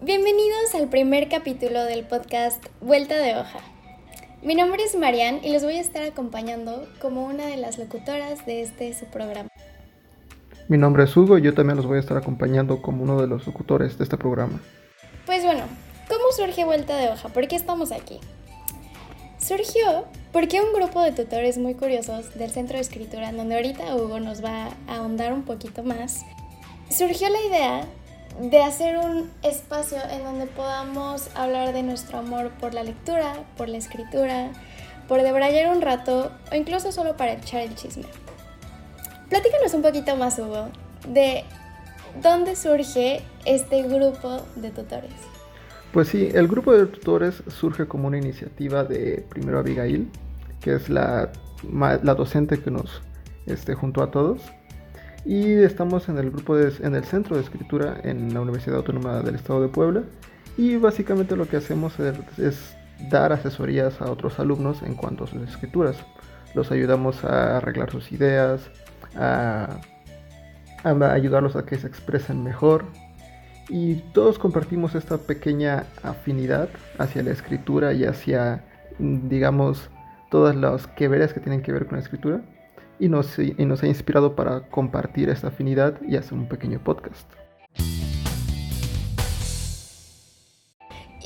Bienvenidos al primer capítulo del podcast Vuelta de Hoja. Mi nombre es Marian y les voy a estar acompañando como una de las locutoras de este su programa. Mi nombre es Hugo y yo también los voy a estar acompañando como uno de los locutores de este programa. Pues bueno, ¿cómo surge Vuelta de Hoja? ¿Por qué estamos aquí? Surgió porque un grupo de tutores muy curiosos del Centro de Escritura, donde ahorita Hugo nos va a ahondar un poquito más, surgió la idea de hacer un espacio en donde podamos hablar de nuestro amor por la lectura, por la escritura, por debrayar un rato o incluso solo para echar el chisme. Platícanos un poquito más, Hugo, de dónde surge este grupo de tutores. Pues sí, el grupo de tutores surge como una iniciativa de primero Abigail, que es la, la docente que nos este, juntó a todos y estamos en el grupo de, en el centro de escritura en la Universidad Autónoma del Estado de Puebla. Y básicamente lo que hacemos es, dar asesorías a otros alumnos en cuanto a sus escrituras. Los ayudamos a arreglar sus ideas, a, a ayudarlos a que se expresen mejor. Y todos compartimos esta pequeña afinidad hacia la escritura y hacia, digamos, todas las que veres que tienen que ver con la escritura y nos, y nos ha inspirado para compartir esta afinidad y hacer un pequeño podcast.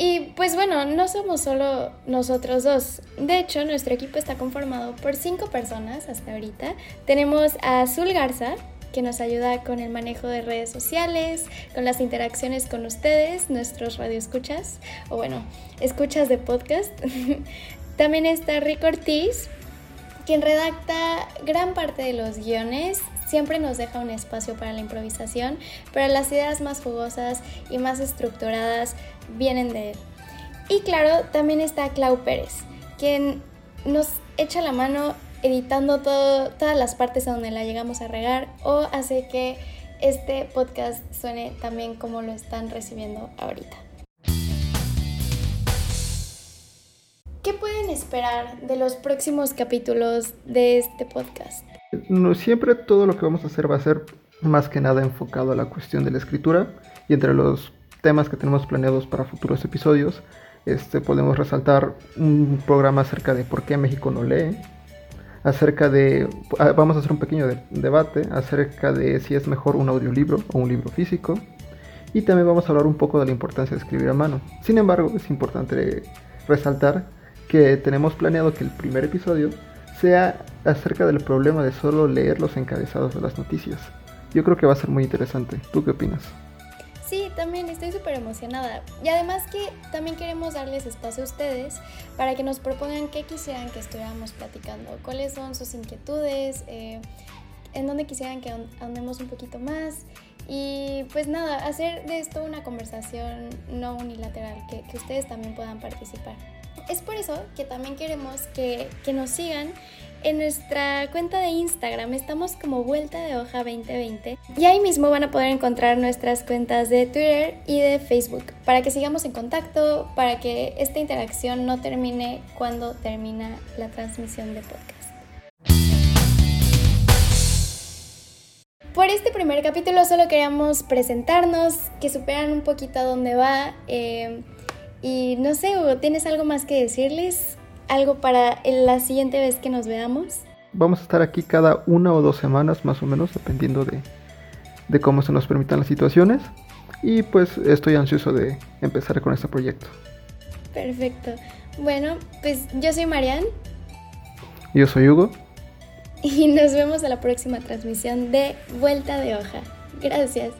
Y pues bueno, no somos solo nosotros dos. De hecho, nuestro equipo está conformado por cinco personas hasta ahorita. Tenemos a Azul Garza, que nos ayuda con el manejo de redes sociales, con las interacciones con ustedes, nuestros radioescuchas, o bueno, escuchas de podcast. También está Rick Ortiz, quien redacta gran parte de los guiones, siempre nos deja un espacio para la improvisación, pero las ideas más jugosas y más estructuradas vienen de él. Y claro, también está Clau Pérez, quien nos echa la mano editando todas las partes a donde la llegamos a regar o hace que este podcast suene también como lo están recibiendo ahorita. Pueden esperar de los próximos capítulos de este podcast? No, siempre todo lo que vamos a hacer va a ser más que nada enfocado a la cuestión de la escritura y entre los temas que tenemos planeados para futuros episodios este, podemos resaltar un programa acerca de por qué México no lee, acerca de, ah, vamos a hacer un pequeño debate acerca de si es mejor un audiolibro o un libro físico y también vamos a hablar un poco de la importancia de escribir a mano. Sin embargo, es importante resaltar que tenemos planeado que el primer episodio sea acerca del problema de solo leer los encabezados de las noticias. Yo creo que va a ser muy interesante. ¿Tú qué opinas? Sí, también estoy súper emocionada. Y además que también queremos darles espacio a ustedes para que nos propongan qué quisieran que estuviéramos platicando, cuáles son sus inquietudes, eh, en dónde quisieran que andemos un poquito más. Y pues nada, hacer de esto una conversación no unilateral, que, que ustedes también puedan participar. Es por eso que también queremos que, nos sigan en nuestra cuenta de Instagram estamos como Vuelta de Hoja 2020 y ahí mismo van a poder encontrar nuestras cuentas de Twitter y de Facebook para que sigamos en contacto, para que esta interacción no termine cuando termina la transmisión de podcast. Por este primer capítulo solo queríamos presentarnos, que superan un poquito a dónde va. Eh, y no sé, ¿tienes algo más que decirles? ¿Algo para la siguiente vez que nos veamos? Vamos a estar aquí cada una o dos semanas más o menos, dependiendo de, de cómo se nos permitan las situaciones. Y pues estoy ansioso de empezar con este proyecto. Perfecto. Bueno, pues yo soy Marian. Yo soy Hugo. Y nos vemos en la próxima transmisión de Vuelta de Hoja. Gracias.